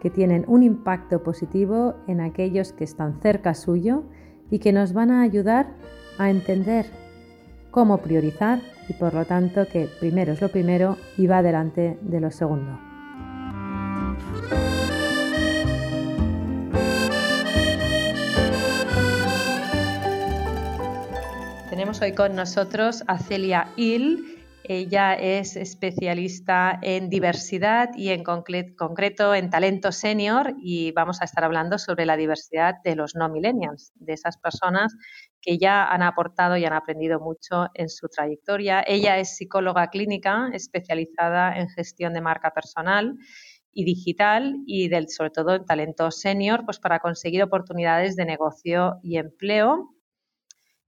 que tienen un impacto positivo en aquellos que están cerca suyo y que nos van a ayudar a entender cómo priorizar y por lo tanto que primero es lo primero y va delante de lo segundo. Tenemos hoy con nosotros a Celia Hill, ella es especialista en diversidad y en concreto en talento senior y vamos a estar hablando sobre la diversidad de los no millennials, de esas personas que ya han aportado y han aprendido mucho en su trayectoria. Ella es psicóloga clínica especializada en gestión de marca personal y digital y del, sobre todo en talento senior, pues para conseguir oportunidades de negocio y empleo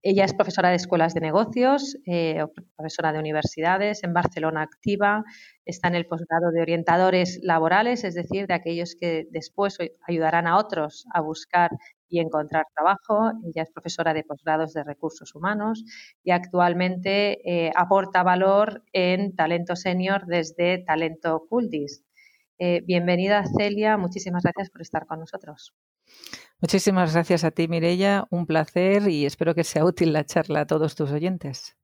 ella es profesora de escuelas de negocios, eh, profesora de universidades, en Barcelona activa, está en el posgrado de orientadores laborales, es decir, de aquellos que después ayudarán a otros a buscar y encontrar trabajo. Ella es profesora de posgrados de recursos humanos y actualmente eh, aporta valor en talento senior desde Talento Culdis. Eh, bienvenida Celia, muchísimas gracias por estar con nosotros. Muchísimas gracias a ti, Mirella. Un placer y espero que sea útil la charla a todos tus oyentes.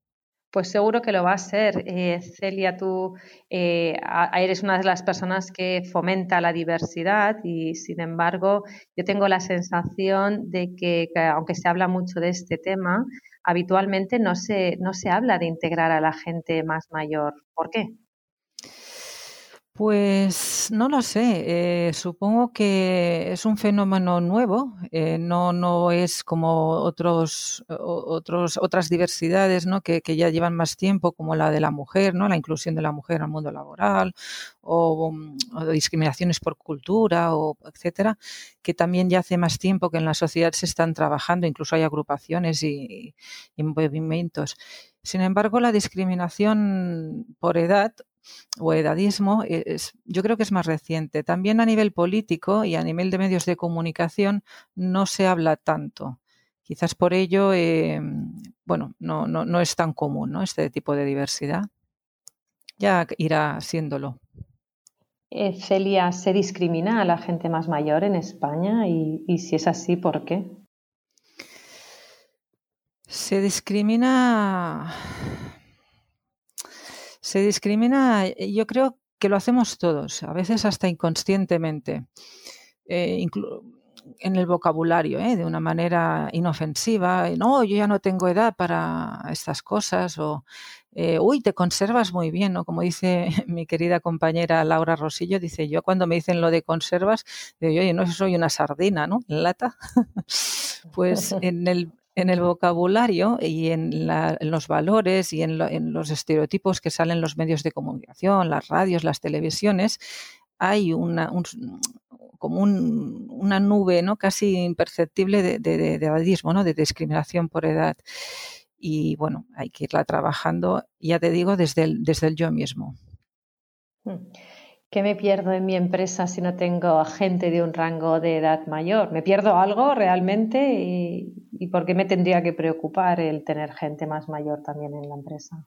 Pues seguro que lo va a ser. Eh, Celia, tú eh, eres una de las personas que fomenta la diversidad y, sin embargo, yo tengo la sensación de que, aunque se habla mucho de este tema, habitualmente no se, no se habla de integrar a la gente más mayor. ¿Por qué? Pues no lo sé. Eh, supongo que es un fenómeno nuevo. Eh, no, no es como otros, otros, otras diversidades ¿no? que, ya llevan más tiempo, como la de la mujer, ¿no? la inclusión de la mujer al mundo laboral, o, discriminaciones por cultura, o etcétera, que también ya hace más tiempo que en la sociedad se están trabajando. Incluso hay agrupaciones y movimientos. Sin embargo, la discriminación por edad o edadismo, es, yo creo que es más reciente. También a nivel político y a nivel de medios de comunicación no se habla tanto. Quizás por ello, eh, bueno, no, no, no, es tan común ¿no? este tipo de diversidad. Ya irá siéndolo. Eh, Celia, ¿se discrimina a la gente más mayor en España? Y, y si es así, ¿por qué? Se discrimina se discrimina, eh, yo creo que lo hacemos todos, a veces hasta inconscientemente, eh, en el vocabulario, ¿eh? de una manera inofensiva. No, yo ya no tengo edad para estas cosas, o uy, te conservas muy bien, ¿no? Como dice mi querida compañera Laura Rosillo, dice yo cuando me dicen lo de conservas, digo, oye, no soy una sardina, ¿no? En lata. pues en el, en el vocabulario y en, los valores y en, los estereotipos que salen en los medios de comunicación, las radios, las televisiones, hay una, como una nube ¿no? casi imperceptible de, de, edadismo, ¿no? de discriminación por edad. Y bueno, hay que irla trabajando, ya te digo, desde el, desde el yo mismo. Hmm. ¿Qué me pierdo en mi empresa si no tengo gente de un rango de edad mayor? ¿Me pierdo algo realmente? ¿Y, por qué me tendría que preocupar el tener gente más mayor también en la empresa?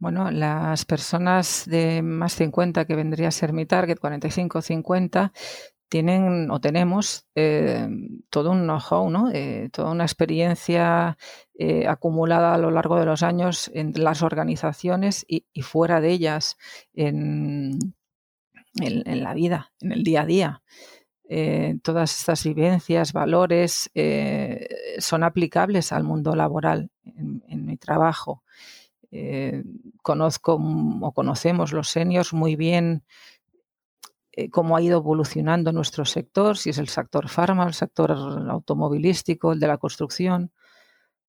Bueno, las personas de más 50, que vendría a ser mi target, 45-50, tienen o tenemos eh, todo un know-how, ¿no? Eh, toda una experiencia eh, acumulada a lo largo de los años en las organizaciones y, fuera de ellas, en, la vida, en el día a día. todas estas vivencias, valores, son aplicables al mundo laboral, en, mi trabajo. conozco o conocemos los seniors muy bien eh, cómo ha ido evolucionando nuestro sector, si es el sector farma, el sector automovilístico, el de la construcción.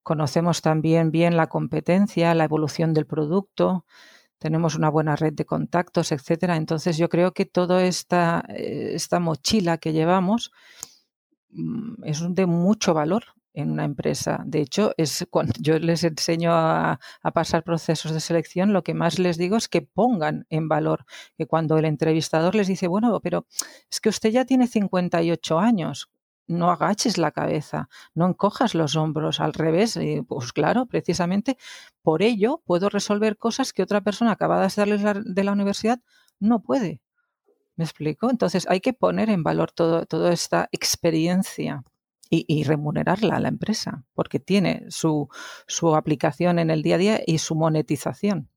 Conocemos también bien la competencia, la evolución del producto. tenemos una buena red de contactos, etcétera. Entonces yo creo que toda esta, esta mochila que llevamos mm, es de mucho valor en una empresa. De hecho, es cuando yo les enseño a, pasar procesos de selección, lo que más les digo es que pongan en valor, que cuando el entrevistador les dice, bueno, pero es que usted ya tiene 58 años, no agaches la cabeza, no encojas los hombros, al revés, pues claro, precisamente por ello puedo resolver cosas que otra persona acabada de salir de la universidad no puede. ¿Me explico? Entonces hay que poner en valor todo, toda esta experiencia y, remunerarla a la empresa, porque tiene su, su aplicación en el día a día y su monetización.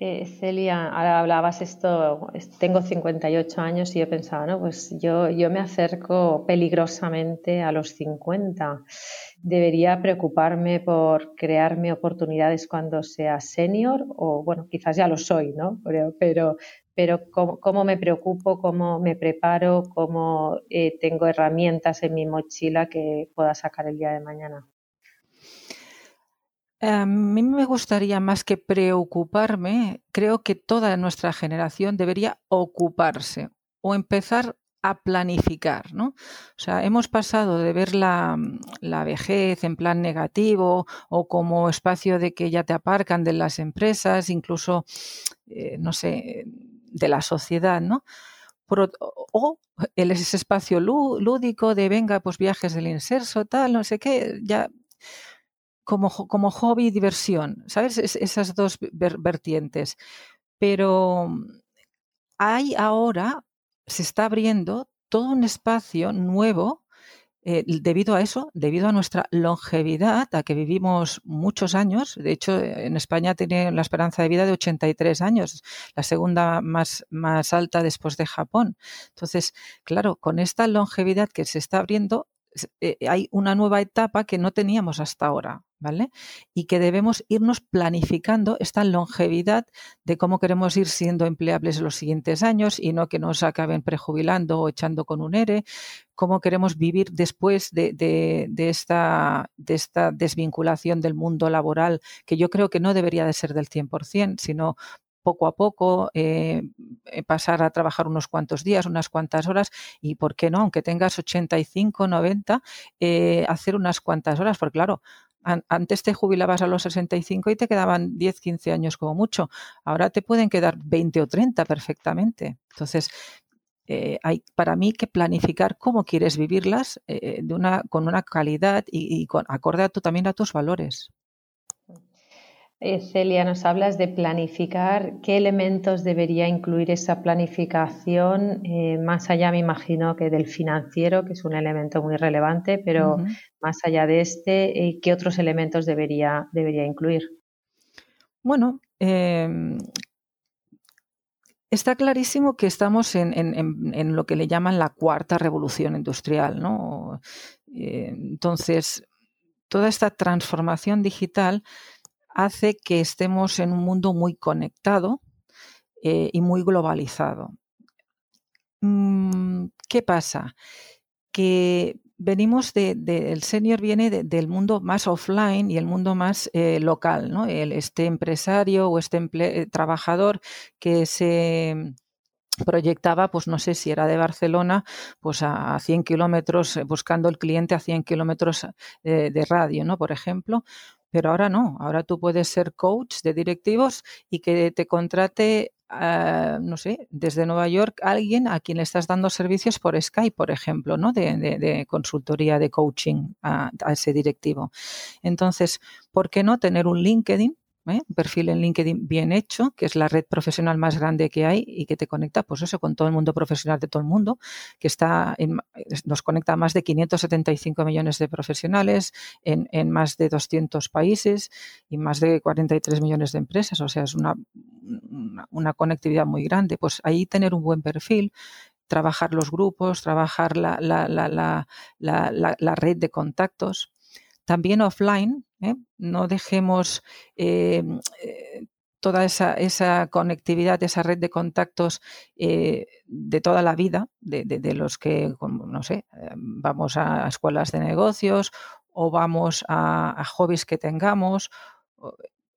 Eh, Celia, ahora hablabas esto, tengo 58 años y he pensado, ¿no? Pues yo, yo me acerco peligrosamente a los 50. ¿Debería preocuparme por crearme oportunidades cuando sea senior? O bueno, quizás ya lo soy, ¿no? Pero, pero, pero ¿cómo, me preocupo, cómo me preparo, cómo eh, tengo herramientas en mi mochila que pueda sacar el día de mañana. A mí me gustaría más que preocuparme, creo que toda nuestra generación debería ocuparse o empezar a planificar, ¿no? O sea, hemos pasado de ver la, vejez en plan negativo o como espacio de que ya te aparcan de las empresas, incluso, eh, no sé, de la sociedad, ¿no? o el, ese espacio lúdico de venga, pues viajes del inserso, tal, no sé qué, ya como, como hobby y diversión, ¿sabes? esas dos vertientes. Pero hay ahora, se está abriendo todo un espacio nuevo eh, debido a eso, debido a nuestra longevidad, a que vivimos muchos años, de hecho en España tiene la esperanza de vida de 83 años, la segunda más, más alta después de Japón. Entonces, claro, con esta longevidad que se está abriendo, eh, hay una nueva etapa que no teníamos hasta ahora. ¿vale? Y que debemos irnos planificando esta longevidad de cómo queremos ir siendo empleables los siguientes años y no que nos acaben prejubilando o echando con un ERE, cómo queremos vivir después de, de, esta, de esta desvinculación del mundo laboral, que yo creo que no debería de ser del 100%, sino poco a poco, eh, eh, pasar a trabajar unos cuantos días, unas cuantas horas y, ¿por qué no? Aunque tengas 85, 90, eh, hacer unas cuantas horas, porque claro, antes te jubilabas a los 65 y te quedaban 10, 15 años como mucho. Ahora te pueden quedar 20 o 30 perfectamente. Entonces, hay para mí que planificar cómo quieres vivirlas de una, con una calidad y, y con, acorde a tú, también a tus valores. Eh, Celia, nos hablas de planificar. ¿Qué elementos debería incluir esa planificación? Eh, más allá, me imagino que del financiero, que es un elemento muy relevante, pero más allá de este, eh, ¿qué otros elementos debería, debería incluir? Bueno, em, está clarísimo que estamos en, lo que le llaman la cuarta revolución industrial, ¿no? entonces, toda esta transformación digital hace que estemos en un mundo muy conectado eh, y muy globalizado. Mm, ¿Qué pasa? Que venimos de, el senior viene del mundo más offline y el mundo más eh, local, ¿no? este empresario o este eh, trabajador que se proyectaba, pues no sé si era de Barcelona, pues a, 100 kilómetros, buscando el cliente a 100 kilómetros de radio, ¿no? Por ejemplo, pero ahora no, ahora tú puedes ser coach de directivos y que te contrate, ah, no sé, desde Nueva York alguien a quien estás dando servicios por Skype, por ejemplo, ¿no? De, consultoría, de coaching a, ese directivo. Entonces, ¿por qué no tener un LinkedIn? ¿Eh? un perfil en LinkedIn bien hecho, que es la red profesional más grande que hay y que te conecta, pues eso, con todo el mundo profesional de todo el mundo, que está nos conecta a más de 575 millones de profesionales en, en más de 200 países y más de 43 millones de empresas, o sea, es una, una, conectividad muy grande. Pues ahí tener un buen perfil, trabajar los grupos, trabajar la, la, la, la red de contactos. También offline, ¿eh? No dejemos eh, eh, toda esa, conectividad, esa red de contactos de toda la vida, de, los que, no sé, vamos a escuelas de negocios o vamos a, hobbies que tengamos.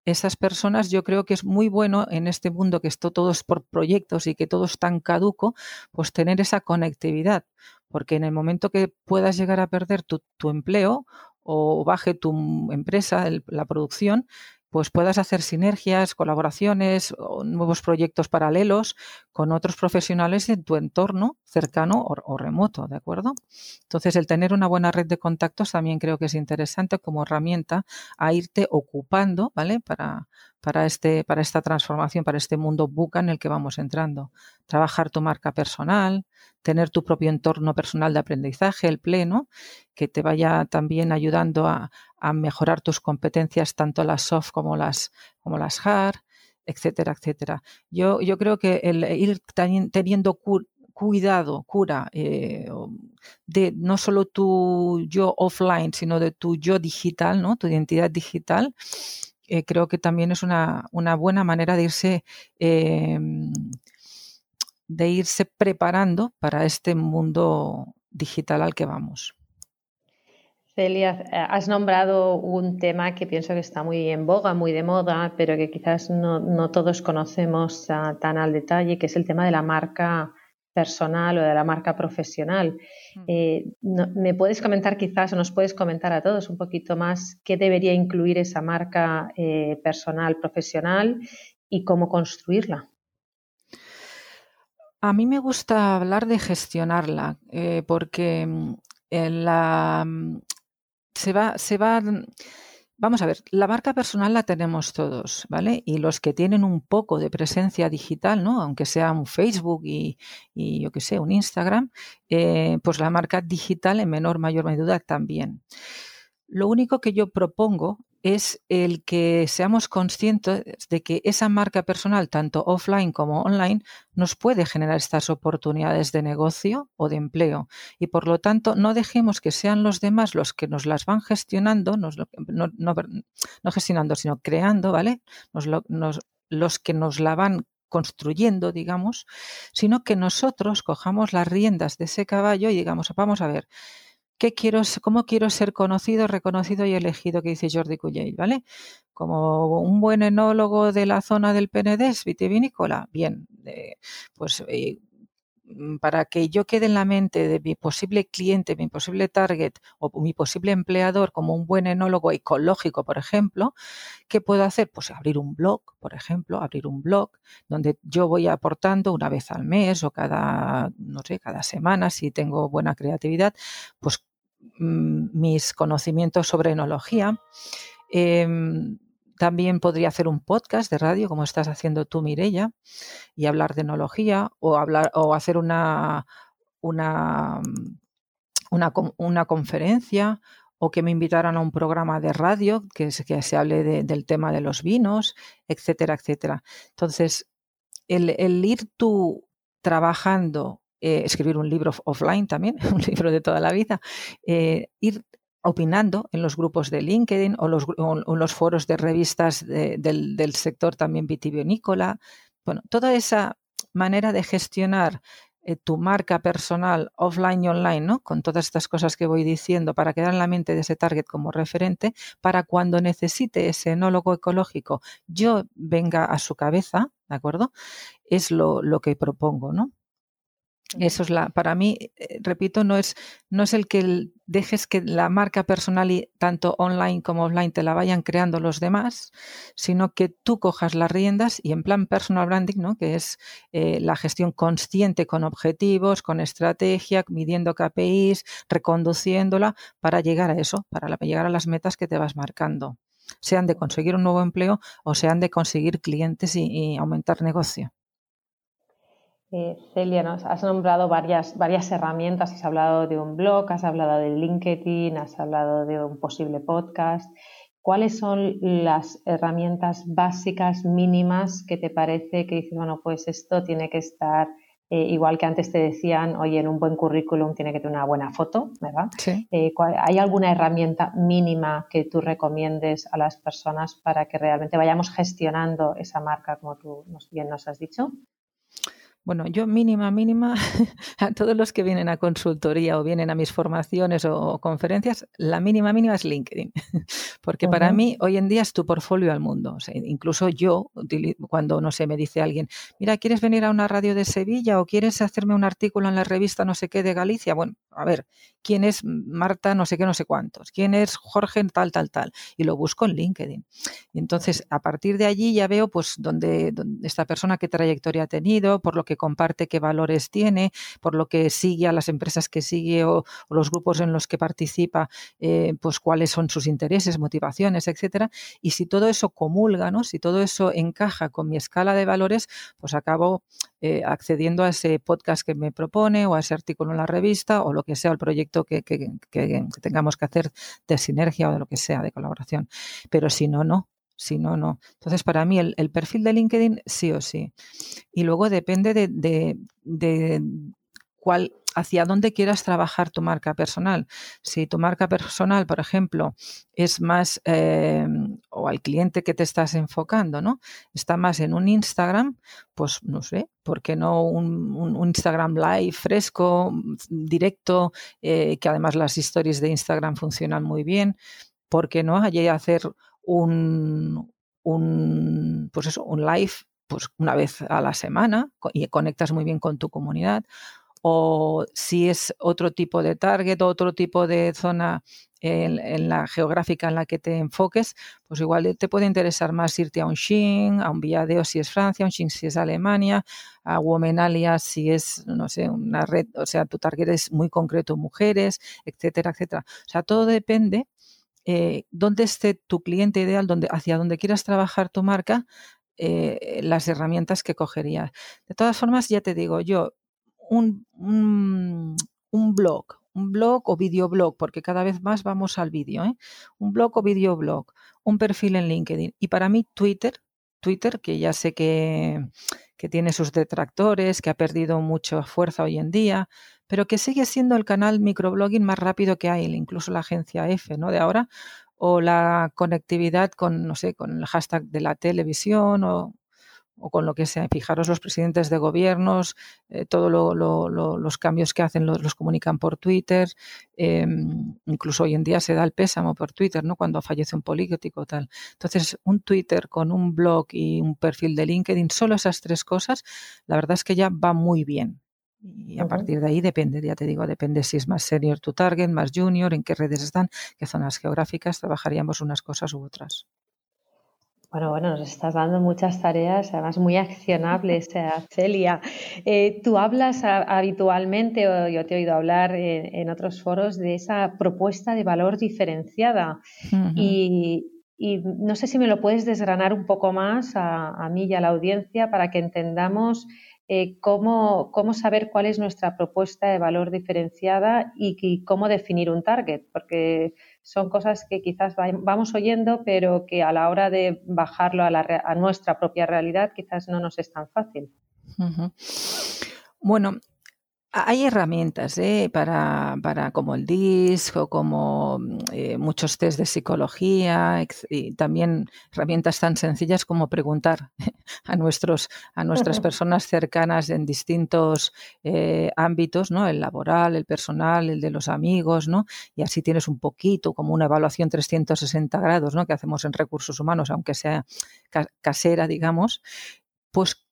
esas personas yo creo que es muy bueno en este mundo que esto todo es por proyectos y que todo es tan caduco, pues tener esa conectividad, porque en el momento que puedas llegar a perder tu, tu empleo o baje tu empresa, la producción, pues puedas hacer sinergias, colaboraciones nuevos proyectos paralelos con otros profesionales en tu entorno cercano o, remoto, ¿de acuerdo? Entonces, el tener una buena red de contactos también creo que es interesante como herramienta a irte ocupando, ¿vale? Para, para, este, para esta transformación, para este mundo buca en el que vamos entrando. Trabajar tu marca personal, tener tu propio entorno personal de aprendizaje, el pleno, que te vaya también ayudando a, mejorar tus competencias, tanto las soft como las, como las hard, etcétera, etcétera. Yo, yo creo que el ir teniendo cuidado, cura eh, de no solo tu yo offline, sino de tu yo digital, ¿no? tu identidad digital, eh, creo que también es una, buena manera de irse, em, de irse preparando para este mundo digital al que vamos. Celia, eh, has nombrado un tema que pienso que está muy en boga, muy de moda, pero que quizás no, todos conocemos ah, tan al detalle, que es el tema de la marca personal o de la marca profesional. Mm. Eh, ¿Me puedes comentar quizás o nos puedes comentar a todos un poquito más qué debería incluir esa marca eh, personal, profesional y cómo construirla? A mí me gusta hablar de gestionarla eh, porque mm, la, mm, se va, se va Vamos a ver, la marca personal la tenemos todos, ¿vale? Y los que tienen un poco de presencia digital, ¿no? Aunque sea un Facebook y, yo qué sé, un Instagram, eh, pues la marca digital en menor, mayor medida también. Lo único que yo propongo es el que seamos conscientes de que esa marca personal, tanto offline como online, nos puede generar estas oportunidades de negocio o de empleo. Y por lo tanto, no dejemos que sean los demás los que nos las van gestionando, no, gestionando, sino creando, ¿vale? los que nos la van construyendo, digamos, sino que nosotros cojamos las riendas de ese caballo y digamos, vamos a ver, ¿Qué quiero, ¿Cómo quiero ser conocido, reconocido y elegido? Que dice Jordi Cuyell, ¿vale? Como un buen enólogo de la zona del Penedés, vitivinícola. Bien, pues eh, para que yo quede en la mente de mi posible cliente, mi posible target o mi posible empleador como un buen enólogo ecológico, por ejemplo, ¿qué puedo hacer? Pues abrir un blog, por ejemplo, abrir un blog donde yo voy aportando una vez al mes o cada, no sé, cada semana, si tengo buena creatividad, pues Mm, mis conocimientos sobre enología. Em, también podría hacer un podcast de radio, como estás haciendo tú, Mirella, y hablar de enología o, hablar, o hacer una, una, una, conferencia o que me invitaran a un programa de radio que, que se hable del tema de los vinos, etcétera, etcétera. Entonces, el, el ir tú trabajando eh, escribir un libro offline también, un libro de toda la vida, eh, ir opinando en los grupos de LinkedIn o los, los foros de revistas del, sector también vitivinícola. Bueno, toda esa manera de gestionar eh, tu marca personal offline y online, ¿no? Con todas estas cosas que voy diciendo para quedar en la mente de ese target como referente, para cuando necesite ese enólogo ecológico, yo venga a su cabeza, ¿de acuerdo? Es lo, lo que propongo, ¿no? Eso es la, para mí, eh, repito, no es, no es el que dejes que la marca personal y tanto online como offline te la vayan creando los demás, sino que tú cojas las riendas y en plan personal branding, ¿no? que es eh, la gestión consciente con objetivos, con estrategia, midiendo KPIs, reconduciéndola para llegar a eso, para llegar a las metas que te vas marcando, sean de conseguir un nuevo empleo o sean de conseguir clientes y aumentar negocio. Eh, Celia, has nombrado varias, varias herramientas, has hablado de un blog, has hablado de LinkedIn, has hablado de un posible podcast. ¿Cuáles son las herramientas básicas, mínimas, que te parece que dices, bueno, pues esto tiene que estar, eh, igual que antes te decían, oye, en un buen currículum tiene que tener una buena foto, ¿verdad? Eh, ¿Hay alguna herramienta mínima que tú recomiendes a las personas para que realmente vayamos gestionando esa marca, como tú bien nos has dicho? Bueno, yo mínima, mínima, a todos los que vienen a consultoría o vienen a mis formaciones o, conferencias, la mínima, mínima es LinkedIn. Porque para mí hoy en día es tu portfolio al mundo. O sea, incluso yo, cuando, no sé, me dice alguien, mira, ¿quieres venir a una radio de Sevilla o quieres hacerme un artículo en la revista no sé qué de Galicia? Bueno, a ver, ¿quién es Marta no sé qué, no sé cuántos? ¿Quién es Jorge tal, tal, tal? Y lo busco en LinkedIn. Y entonces, a partir de allí ya veo, pues, dónde, dónde esta persona, qué trayectoria ha tenido, por lo que comparte, qué valores tiene, por lo que sigue a las empresas que sigue o, los grupos en los que participa, eh, pues cuáles son sus intereses, motivaciones, etcétera. Y si todo eso comulga, ¿no? si todo eso encaja con mi escala de valores, pues acabo eh, accediendo a ese podcast que me propone o a ese artículo en la revista o lo que sea, el proyecto que, que tengamos que hacer de sinergia o de lo que sea, de colaboración. Pero si no, no si no, no. Entonces, para mí el, perfil de LinkedIn sí o sí. Y luego depende de, de, hacia dónde quieras trabajar tu marca personal. Si tu marca personal, por ejemplo, es más, eh, o al cliente que te estás enfocando, ¿no? Está más en un Instagram, pues no sé, ¿por qué no un, Instagram live fresco, directo, eh, que además las historias de Instagram funcionan muy bien? ¿Por qué no allí hacer un, un, pues eso, un live pues una vez a la semana y conectas muy bien con tu comunidad. O si es otro tipo de target, otro tipo de zona en, la geográfica en la que te enfoques, pues igual te puede interesar más irte a un Shin, a un Villadeo si es Francia, un Shin si es Alemania, a Womenalia si es, no sé, una red, o sea, tu target es muy concreto, mujeres, etcétera, etcétera. O sea, todo depende eh, dónde esté tu cliente ideal, hacia dónde quieras trabajar tu marca, eh, las herramientas que cogerías. De todas formas, ya te digo, yo, un, blog, un blog o videoblog, porque cada vez más vamos al vídeo, ¿eh? un blog o videoblog, un perfil en LinkedIn. Y para mí Twitter, Twitter, que ya sé que, que tiene sus detractores, que ha perdido mucha fuerza hoy en día, pero que sigue siendo el canal microblogging más rápido que hay, incluso la agencia F, ¿no? De ahora, o la conectividad con, no sé, con el hashtag de la televisión o, con lo que sea. Fijaros, los presidentes de gobiernos, eh, todos los cambios que hacen los, comunican por Twitter. Em, incluso hoy en día se da el pésamo por Twitter, ¿no? Cuando fallece un político tal. Entonces, un Twitter con un blog y un perfil de LinkedIn, solo esas tres cosas, la verdad es que ya va muy bien. Y a partir de ahí depende, ya te digo, depende si es más senior tu target, más junior, en qué redes están, qué zonas geográficas, trabajaríamos unas cosas u otras. Bueno, bueno, nos estás dando muchas tareas, además muy accionables, eh, Celia. Eh, tú hablas habitualmente, o yo te he oído hablar en, otros foros, de esa propuesta de valor diferenciada. y, no sé si me lo puedes desgranar un poco más a, a mí y a la audiencia para que entendamos eh, cómo, saber cuál es nuestra propuesta de valor diferenciada y, cómo definir un target, porque son cosas que quizás vamos oyendo, pero que a la hora de bajarlo a, nuestra propia realidad quizás no nos es tan fácil. Bueno, hay herramientas ¿eh? para, para, como el DISC o como eh, muchos test de psicología y también herramientas tan sencillas como preguntar a, nuestros, a nuestras personas cercanas en distintos eh, ámbitos, ¿no? el laboral, el personal, el de los amigos, ¿no? y así tienes un poquito como una evaluación 360 grados ¿no? que hacemos en recursos humanos, aunque sea casera, digamos, pues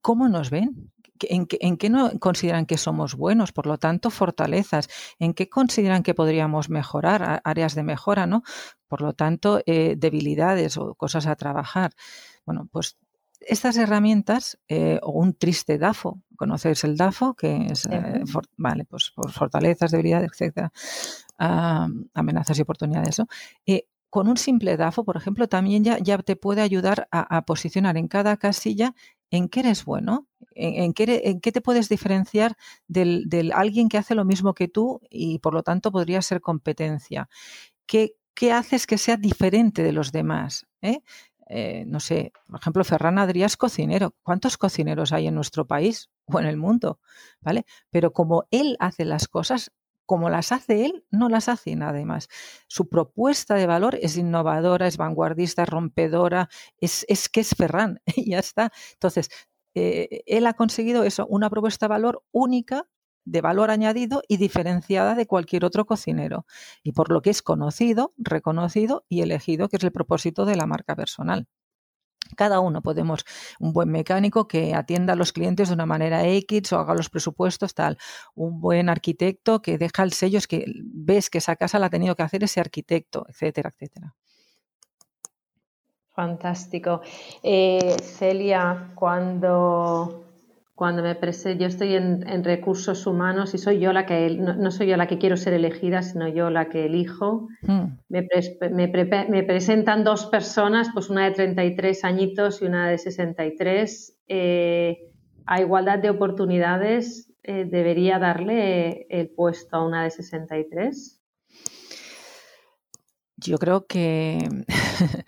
¿cómo nos ven? En, qué no consideran que somos buenos, por lo tanto, fortalezas, en qué consideran que podríamos mejorar, áreas de mejora, ¿no? Por lo tanto, eh, debilidades o cosas a trabajar. Bueno, pues estas herramientas eh, o un triste DAFO, ¿conocéis el DAFO? Que es, eh, vale, pues por fortalezas, debilidades, etcétera, amenazas y oportunidades, ¿no? Con un simple DAFO, por ejemplo, también ya, te puede ayudar a, a, posicionar en cada casilla en qué eres bueno, en, qué, te puedes diferenciar del, alguien que hace lo mismo que tú y por lo tanto podría ser competencia. ¿Qué, qué haces que sea diferente de los demás? ¿Eh? Eh, no sé, por ejemplo, Ferran Adrià es cocinero. ¿Cuántos cocineros hay en nuestro país o en el mundo? ¿Vale? Pero como él hace las cosas, como las hace él, no las hace nadie más. Su propuesta de valor es innovadora, es vanguardista, rompedora, es, que es Ferran, y ya está. Entonces, eh, él ha conseguido eso, una propuesta de valor única de valor añadido y diferenciada de cualquier otro cocinero, y por lo que es conocido, reconocido y elegido, que es el propósito de la marca personal. Cada uno podemos, un buen mecánico que atienda a los clientes de una manera X o haga los presupuestos, tal. Un buen arquitecto que deja el sello, es que ves que esa casa la ha tenido que hacer ese arquitecto, etcétera, etcétera. Fantástico. Eh, Celia, cuando cuando me presento, yo estoy en, recursos humanos y soy yo la que, no, soy yo la que quiero ser elegida, sino yo la que elijo. Hmm. Me, me, presentan dos personas, pues una de 33 añitos y una de 63. Eh, a igualdad de oportunidades, eh, ¿debería darle el puesto a una de 63? Yo creo que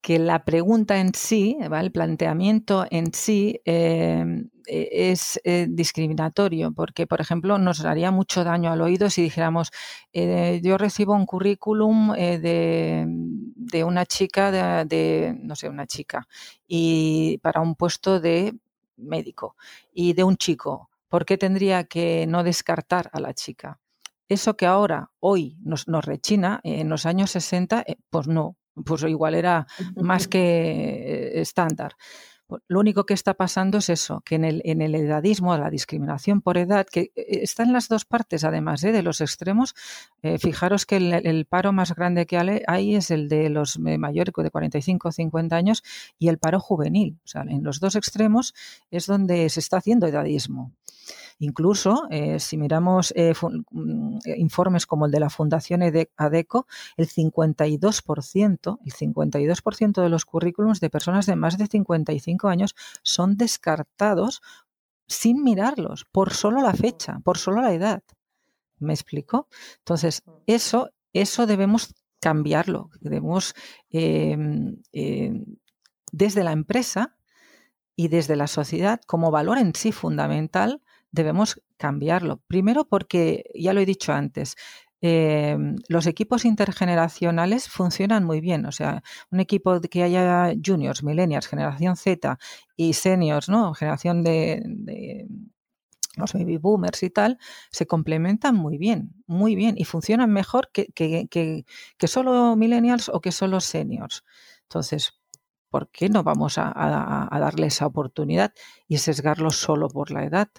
que la pregunta en sí, el planteamiento en sí em, e, es eh, discriminatorio, porque, por ejemplo, nos haría mucho daño al oído si dijéramos, eh, yo recibo un currículum eh, de, una chica, de, no sé, una chica, y para un puesto de médico, y de un chico, ¿por qué tendría que no descartar a la chica? Eso que ahora, hoy, nos, nos rechina, en los años 60, pues no, pues igual era más que eh, estándar. Lo único que está pasando es eso, que en el, en el edadismo, la discriminación por edad, que eh, está en las dos partes, además ¿eh? de los extremos, fijaros que el, paro más grande que hay es el de los mayores de 45 o 50 años y el paro juvenil. O sea, en los dos extremos es donde se está haciendo edadismo. Incluso, eh, si miramos eh, mm, informes como el de la Fundación ADECO, el 52%, el 52% de los currículums de personas de más de 55 años son descartados sin mirarlos, por solo la fecha, por solo la edad. ¿Me explico? Entonces, eso, eso debemos cambiarlo. Debemos, em, em, desde la empresa y desde la sociedad, como valor en sí fundamental, debemos cambiarlo. Primero porque, ya lo he dicho antes, em, los equipos intergeneracionales funcionan muy bien. O sea, un equipo que haya juniors, millennials, generación Z y seniors, ¿no? Generación de, los baby boomers y tal, se complementan muy bien, muy bien, y funcionan mejor que, que, solo millennials o que solo seniors. Entonces, ¿por qué no vamos a, a darle esa oportunidad y sesgarlo solo por la edad?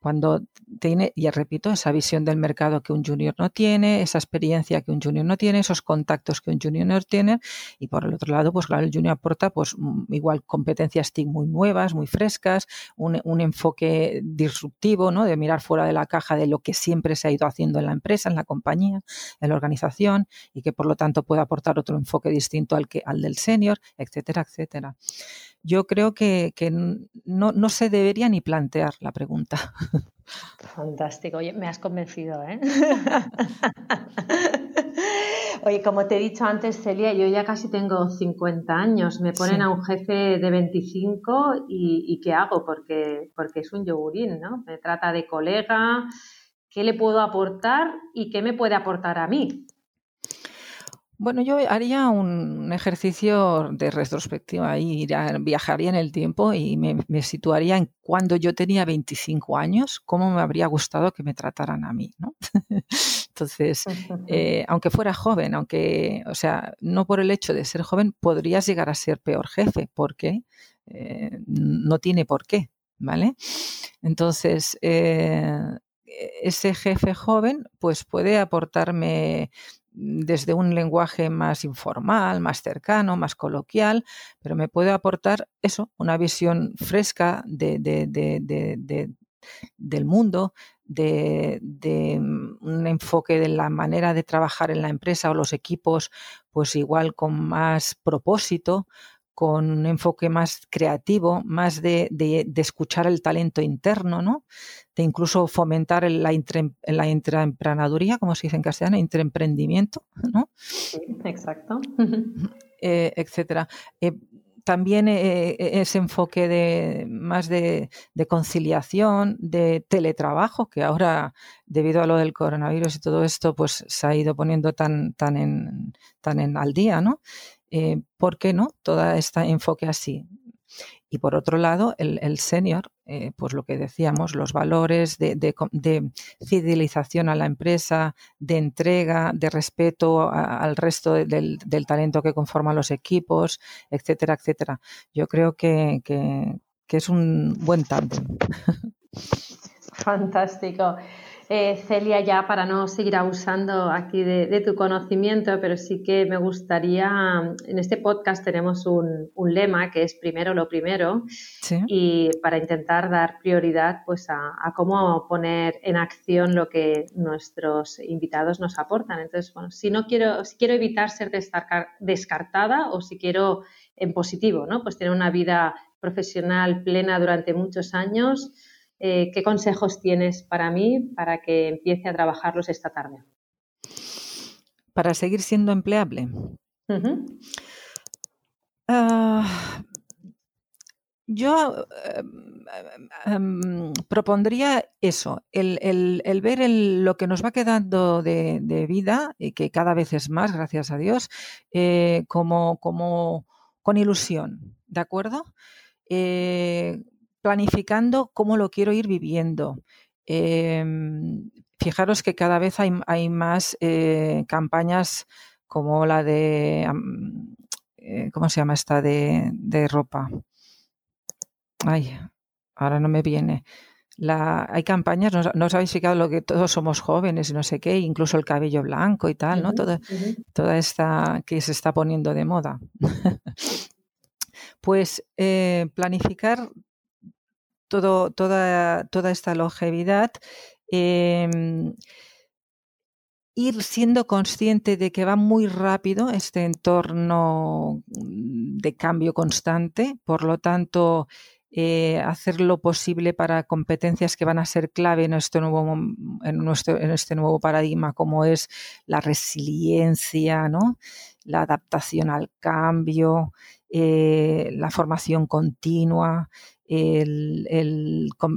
Cuando tiene, y repito, esa visión del mercado que un junior no tiene, esa experiencia que un junior no tiene, esos contactos que un junior no tiene, y por el otro lado, pues claro, el junior aporta pues mm, igual competencias TIC muy nuevas, muy frescas, un, un, enfoque disruptivo, ¿no? De mirar fuera de la caja de lo que siempre se ha ido haciendo en la empresa, en la compañía, en la organización, y que por lo tanto puede aportar otro enfoque distinto al que, al del senior, etcétera, etcétera yo creo que, no, no, se debería ni plantear la pregunta. Fantástico, oye, me has convencido, ¿eh? Oye, como te he dicho antes, Celia, yo ya casi tengo 50 años. Me ponen a un jefe de 25 y, y, ¿qué hago? Porque, porque es un yogurín, ¿no? Me trata de colega. ¿Qué le puedo aportar y qué me puede aportar a mí? Bueno, yo haría un ejercicio de retrospectiva y viajaría en el tiempo y me, situaría en cuando yo tenía 25 años, cómo me habría gustado que me trataran a mí, ¿no? Entonces, eh, aunque fuera joven, aunque, o sea, no por el hecho de ser joven, podrías llegar a ser peor jefe, porque eh, no tiene por qué, ¿vale? Entonces, eh, ese jefe joven, pues puede aportarme desde un lenguaje más informal, más cercano, más coloquial, pero me puede aportar eso, una visión fresca de, del mundo, de, mm, un enfoque de la manera de trabajar en la empresa o los equipos, pues igual con más propósito, con un enfoque más creativo, más de, escuchar el talento interno, ¿no? de incluso fomentar la, la intraemprenaduría, como se dice en castellano, intraemprendimiento, ¿no? exacto. Eh, etcétera. Eh, también eh, ese enfoque de más de, conciliación, de teletrabajo, que ahora, debido a lo del coronavirus y todo esto, pues se ha ido poniendo tan, tan, en, tan en al día, ¿no? Eh, ¿Por qué no? Todo este enfoque así. Y por otro lado, el, senior, eh, pues lo que decíamos, los valores de, fidelización a la empresa, de entrega, de respeto al resto del, talento que conforma los equipos, etcétera, etcétera. Yo creo que, que es un buen tándem. Fantástico. Eh, Celia, ya para no seguir abusando aquí de, tu conocimiento, pero sí que me gustaría, en este podcast tenemos un, lema que es primero lo primero y para intentar dar prioridad pues a, cómo poner en acción lo que nuestros invitados nos aportan. Entonces, bueno, si no quiero, si quiero evitar ser descartada o si quiero en positivo, ¿no? Pues tener una vida profesional plena durante muchos años, eh, ¿qué consejos tienes para mí para que empiece a trabajarlos esta tarde? Para seguir siendo empleable. Ah, yo em, em, propondría eso, el, ver lo que nos va quedando de, vida, y que cada vez es más, gracias a Dios, eh, como, como con ilusión, ¿de acuerdo? Eh, planificando cómo lo quiero ir viviendo. Em, fijaros que cada vez hay, más eh, campañas como la de, eh, ¿cómo se llama esta? De, ropa. Ay, ahora no me viene. La, hay campañas, no, os habéis fijado lo que todos somos jóvenes y no sé qué, incluso el cabello blanco y tal, ¿no? Toda esta que se está poniendo de moda. pues eh, planificar todo, toda, toda esta longevidad, em, ir siendo consciente de que va muy rápido este entorno de cambio constante, por lo tanto, eh, hacer lo posible para competencias que van a ser clave en este nuevo, en nuestro, en este nuevo paradigma, como es la resiliencia, ¿no? La adaptación al cambio, eh, la formación continua,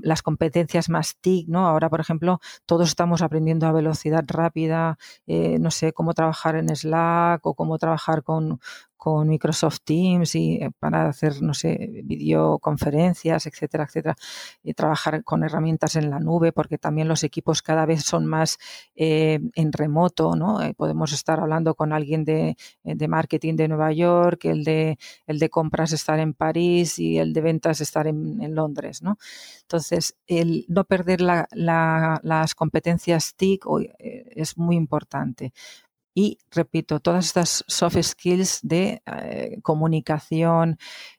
las competencias más TIC, ¿no? Ahora, por ejemplo, todos estamos aprendiendo a velocidad rápida, eh, no sé, cómo trabajar en Slack o cómo trabajar con, con Microsoft Teams y eh, para hacer, no sé, videoconferencias, etcétera, etcétera, y trabajar con herramientas en la nube, porque también los equipos cada vez son más en remoto, ¿no? Podemos estar hablando con alguien de, marketing de Nueva York, el de, el de compras estar en París y el de ventas estar en, Londres, ¿no? Entonces, el no perder las competencias TIC es muy importante y, repito, todas estas soft skills de eh, comunicación,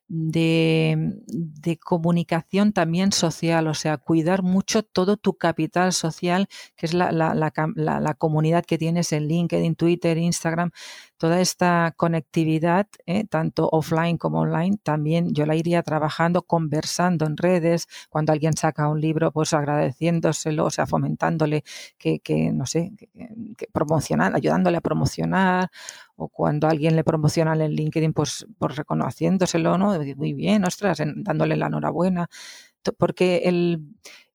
de, comunicación también social, o sea, cuidar mucho todo tu capital social, que es la, la, comunidad que tienes en LinkedIn, Twitter, Instagram, toda esta conectividad, eh, tanto offline como online, también yo la iría trabajando, conversando en redes, cuando alguien saca un libro, pues agradeciéndoselo, o sea, fomentándole que, que no sé, que, promocionar, ayudándole a promocionar, o cuando alguien le promociona en LinkedIn, pues, pues reconociéndoselo, ¿no? Muy bien, ostras, dándole la enhorabuena. Porque el,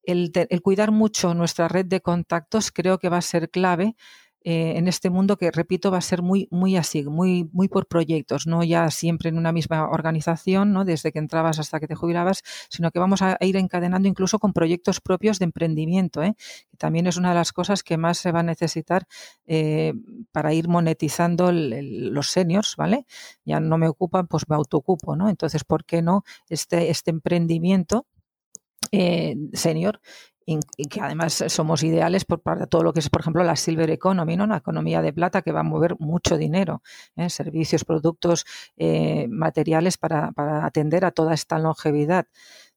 el, el cuidar mucho nuestra red de contactos creo que va a ser clave eh, en este mundo que, repito, va a ser muy, muy así, muy, muy por proyectos, no ya siempre en una misma organización, ¿no? desde que entrabas hasta que te jubilabas, sino que vamos a ir encadenando incluso con proyectos propios de emprendimiento, ¿eh? que también es una de las cosas que más se va a necesitar eh, para ir monetizando los seniors, ¿vale? Ya no me ocupan, pues me autoocupo, ¿no? Entonces, ¿por qué no este, este emprendimiento? Eh, senior y que además somos ideales por, para todo lo que es, por ejemplo, la silver economy, ¿no? una economía de plata que va a mover mucho dinero, ¿eh? servicios, productos, eh, materiales para, atender a toda esta longevidad.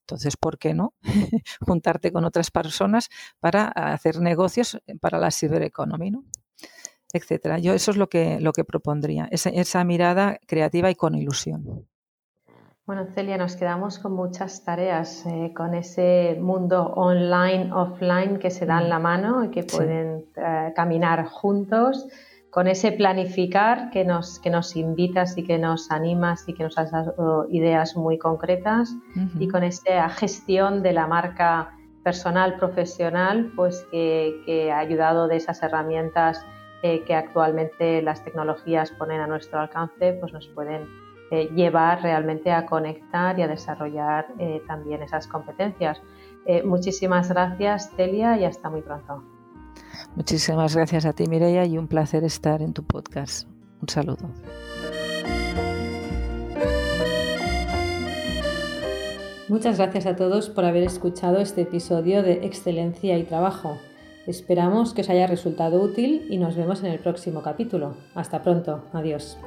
Entonces, ¿por qué no juntarte con otras personas para hacer negocios para la silver economy, ¿no? etcétera? Yo eso es lo que lo que propondría, esa mirada creativa y con ilusión. Bueno, Celia, nos quedamos con muchas tareas, eh, con ese mundo online, offline que se dan la mano y que pueden eh, caminar juntos, con ese planificar que nos, que nos invitas y que nos animas y que nos has dado ideas muy concretas y con esa gestión de la marca personal, profesional, pues que, ha ayudado de esas herramientas eh, que actualmente las tecnologías ponen a nuestro alcance, pues nos pueden eh, llevar realmente a conectar y a desarrollar eh, también esas competencias. muchísimas gracias, Celia, y hasta muy pronto. Muchísimas gracias a ti, Mireia, y un placer estar en tu podcast. Un saludo. Muchas gracias a todos por haber escuchado este episodio de Excelencia y Trabajo. Esperamos que os haya resultado útil y nos vemos en el próximo capítulo. Hasta pronto. Adiós.